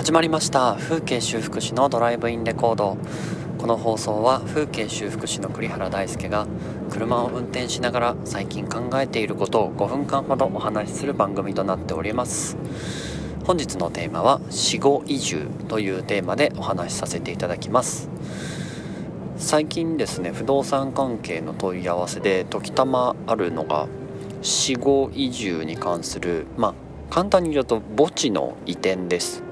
始まりました。風景修復師のドライブインレコード。この放送は風景修復師の栗原大輔が車を運転しながら最近考えていることを5分間ほどお話しする番組となっております。本日のテーマは死後移住というテーマでお話しさせていただきます。最近ですね不動産関係の問い合わせで時たまあるのが死後移住に関するまあ簡単に言うと墓地の移転です。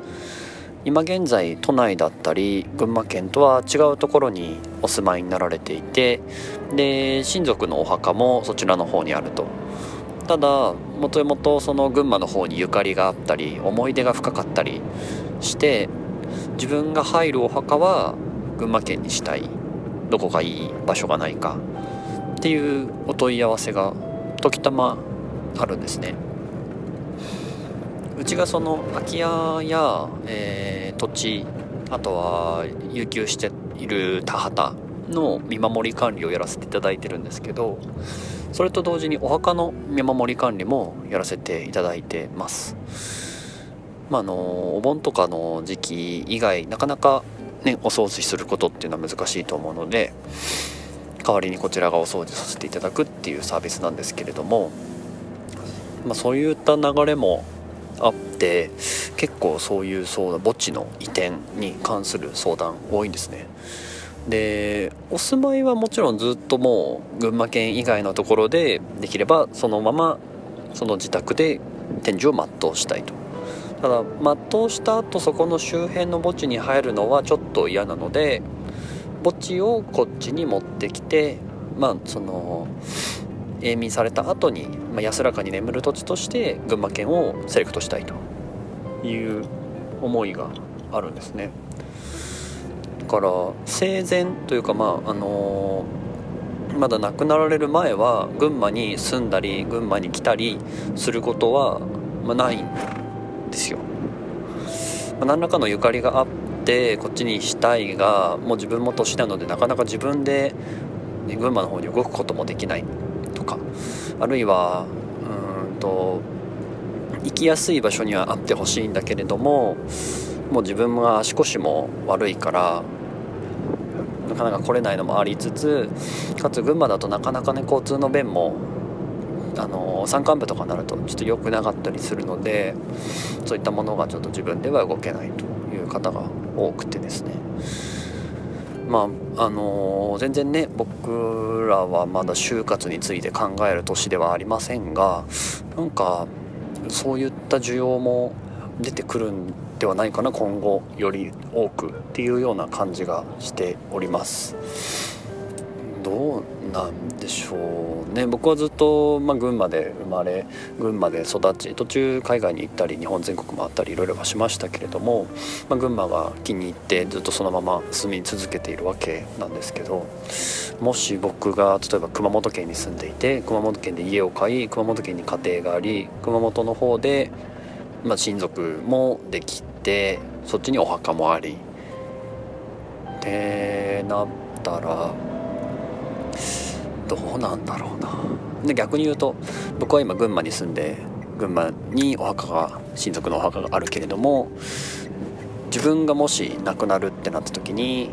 今現在都内だったり群馬県とは違うところにお住まいになられていてで親族のお墓もそちらの方にあるとただもともとその群馬の方にゆかりがあったり思い出が深かったりして自分が入るお墓は群馬県にしたいどこかいい場所がないかっていうお問い合わせが時たまあるんですね。うちがその空き家や、えー、土地あとは有給している田畑の見守り管理をやらせていただいてるんですけどそれと同時にお墓の見守り管理もやらせていただいてます。まあ、のお盆とかの時期以外なかなかねお掃除することっていうのは難しいと思うので代わりにこちらがお掃除させていただくっていうサービスなんですけれども、まあ、そういった流れもあって結構そういう相談墓地の移転に関する相談多いんですね。でお住まいはもちろんずっともう群馬県以外のところでできればそのままその自宅で展示を全うしたいと。ただ全うした後そこの周辺の墓地に入るのはちょっと嫌なので墓地をこっちに持ってきてまあその永眠された後に、まあ、安らかに眠る土地として群馬県をセレクトしたいと。いう思いがあるんですね。だから生前というかまああのー、まだ亡くなられる前は群馬に住んだり群馬に来たりすることは、まあ、ないんですよ、まあ、何らかのゆかりがあってこっちにしたいがもう自分も年なのでなかなか自分で群馬の方に動くこともできない。か。あるいはうんと行きやすい場所にはあってほしいんだけれどももう自分が足腰も悪いからなかなか来れないのもありつつかつ群馬だとなかなかね交通の便もあの山間部とかになるとちょっと良くなかったりするのでそういったものがちょっと自分では動けないという方が多くてですね。まああのー、全然ね僕らはまだ就活について考える年ではありませんがなんかそういった需要も出てくるんではないかな今後より多くっていうような感じがしております。どうなんでしょうね。僕はずっと、まあ、群馬で生まれ群馬で育ち途中海外に行ったり日本全国回ったりいろいろはしましたけれども、まあ、群馬が気に入ってずっとそのまま住み続けているわけなんですけどもし僕が例えば熊本県に住んでいて熊本県で家を買い熊本県に家庭があり熊本の方で、まあ、親族もできてそっちにお墓もあり。ってなったらどうなんだろうな。で逆に言うと僕は今群馬に住んで群馬にお墓が親族のお墓があるけれども自分がもし亡くなるってなった時に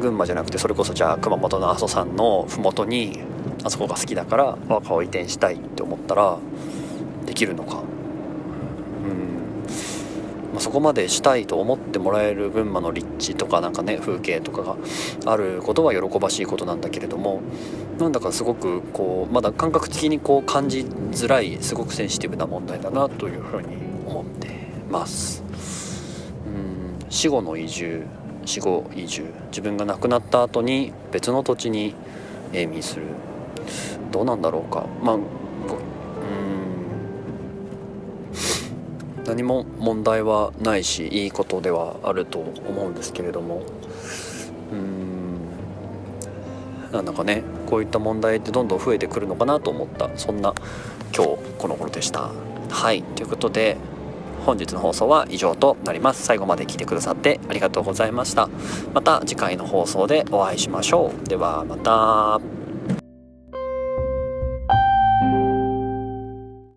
群馬じゃなくてそれこそじゃあ熊本の阿蘇山の麓にあそこが好きだからお墓を移転したいって思ったらできるのか。まあ、そこまでしたいと思ってもらえる群馬の立地とかなんかね風景とかがあることは喜ばしいことなんだけれどもなんだかすごくこうまだ感覚的にこう感じづらいすごくセンシティブな問題だなというふうに思ってます。うん。死後の移住死後移住。自分が亡くなった後に別の土地に永眠する。どうなんだろうか。まあ何も問題はないしいいことではあると思うんですけれども。うん。なんだかねこういった問題ってどんどん増えてくるのかなと思った。そんな今日この頃でした。はい。ということで本日の放送は以上となります。最後まで聞いてくださってありがとうございました。また次回の放送でお会いしましょう。ではまた。